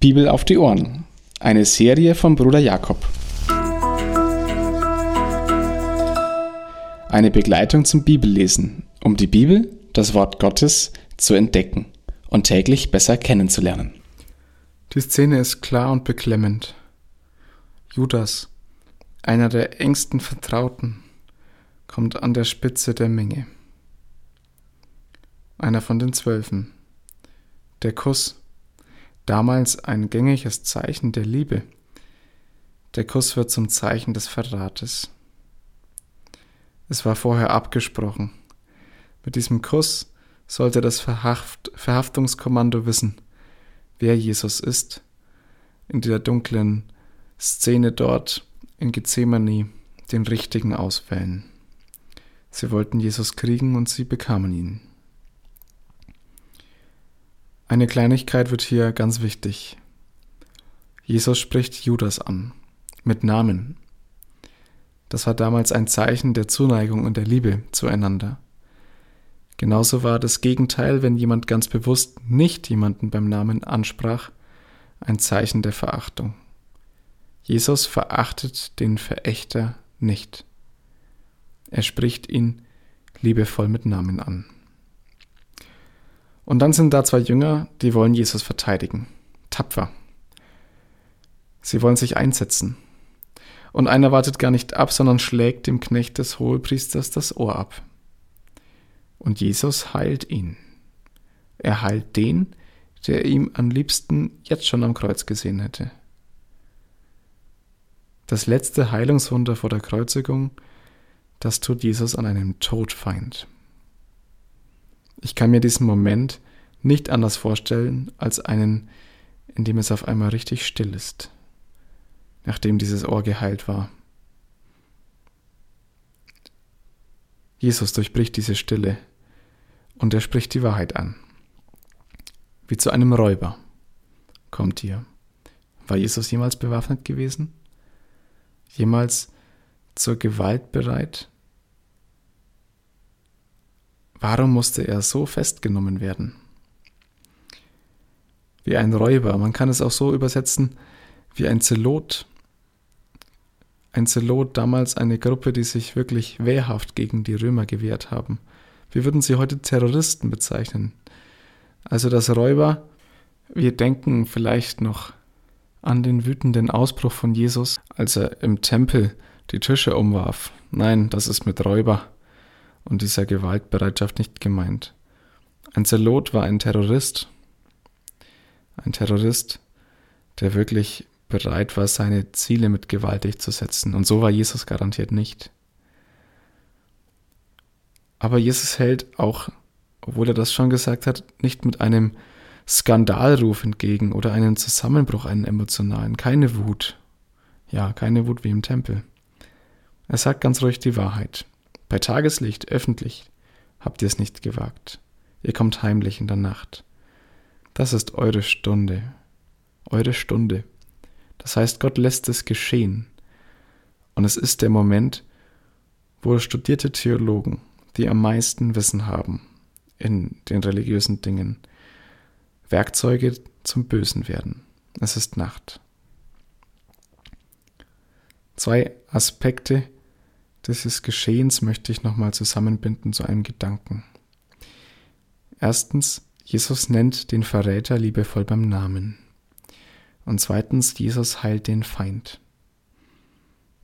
Bibel auf die Ohren. Eine Serie von Bruder Jakob. Eine Begleitung zum Bibellesen, um die Bibel, das Wort Gottes, zu entdecken und täglich besser kennenzulernen. Die Szene ist klar und beklemmend. Judas, einer der engsten Vertrauten, kommt an der Spitze der Menge. Einer von den Zwölfen. Der Kuss damals ein gängiges Zeichen der Liebe. Der Kuss wird zum Zeichen des Verrates. Es war vorher abgesprochen. Mit diesem Kuss sollte das Verhaft Verhaftungskommando wissen, wer Jesus ist, in der dunklen Szene dort in Gethsemane den richtigen auswählen. Sie wollten Jesus kriegen und sie bekamen ihn. Eine Kleinigkeit wird hier ganz wichtig. Jesus spricht Judas an, mit Namen. Das war damals ein Zeichen der Zuneigung und der Liebe zueinander. Genauso war das Gegenteil, wenn jemand ganz bewusst nicht jemanden beim Namen ansprach, ein Zeichen der Verachtung. Jesus verachtet den Verächter nicht. Er spricht ihn liebevoll mit Namen an. Und dann sind da zwei Jünger, die wollen Jesus verteidigen. Tapfer. Sie wollen sich einsetzen. Und einer wartet gar nicht ab, sondern schlägt dem Knecht des Hohepriesters das Ohr ab. Und Jesus heilt ihn. Er heilt den, der ihm am liebsten jetzt schon am Kreuz gesehen hätte. Das letzte Heilungswunder vor der Kreuzigung, das tut Jesus an einem Todfeind. Ich kann mir diesen Moment nicht anders vorstellen als einen, in dem es auf einmal richtig still ist, nachdem dieses Ohr geheilt war. Jesus durchbricht diese Stille und er spricht die Wahrheit an. Wie zu einem Räuber kommt ihr. War Jesus jemals bewaffnet gewesen? Jemals zur Gewalt bereit? Warum musste er so festgenommen werden? Wie ein Räuber, man kann es auch so übersetzen wie ein Zelot. Ein Zelot damals eine Gruppe, die sich wirklich wehrhaft gegen die Römer gewehrt haben. Wir würden sie heute Terroristen bezeichnen. Also das Räuber, wir denken vielleicht noch an den wütenden Ausbruch von Jesus, als er im Tempel die Tische umwarf. Nein, das ist mit Räuber und dieser Gewaltbereitschaft nicht gemeint. Ein Zelot war ein Terrorist, ein Terrorist, der wirklich bereit war, seine Ziele mit Gewalt durchzusetzen. Und so war Jesus garantiert nicht. Aber Jesus hält auch, obwohl er das schon gesagt hat, nicht mit einem Skandalruf entgegen oder einem Zusammenbruch, einen emotionalen. Keine Wut. Ja, keine Wut wie im Tempel. Er sagt ganz ruhig die Wahrheit. Bei Tageslicht, öffentlich, habt ihr es nicht gewagt. Ihr kommt heimlich in der Nacht. Das ist eure Stunde. Eure Stunde. Das heißt, Gott lässt es geschehen. Und es ist der Moment, wo studierte Theologen, die am meisten Wissen haben in den religiösen Dingen, Werkzeuge zum Bösen werden. Es ist Nacht. Zwei Aspekte dieses Geschehens möchte ich nochmal zusammenbinden zu einem Gedanken. Erstens, Jesus nennt den Verräter liebevoll beim Namen. Und zweitens, Jesus heilt den Feind.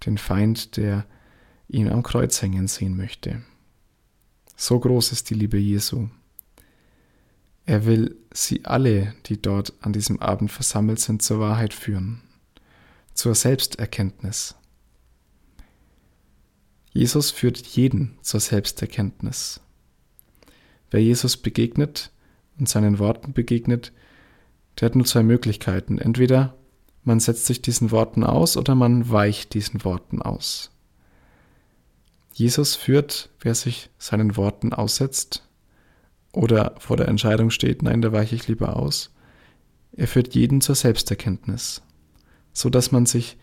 Den Feind, der ihn am Kreuz hängen sehen möchte. So groß ist die Liebe Jesu. Er will sie alle, die dort an diesem Abend versammelt sind, zur Wahrheit führen, zur Selbsterkenntnis, Jesus führt jeden zur Selbsterkenntnis. Wer Jesus begegnet und seinen Worten begegnet, der hat nur zwei Möglichkeiten. Entweder man setzt sich diesen Worten aus oder man weicht diesen Worten aus. Jesus führt, wer sich seinen Worten aussetzt oder vor der Entscheidung steht, nein, da weiche ich lieber aus. Er führt jeden zur Selbsterkenntnis, so dass man sich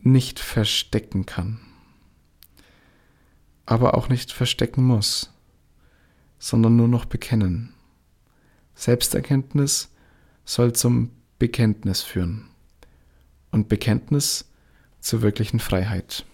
nicht verstecken kann aber auch nicht verstecken muss, sondern nur noch bekennen. Selbsterkenntnis soll zum Bekenntnis führen. Und Bekenntnis zur wirklichen Freiheit.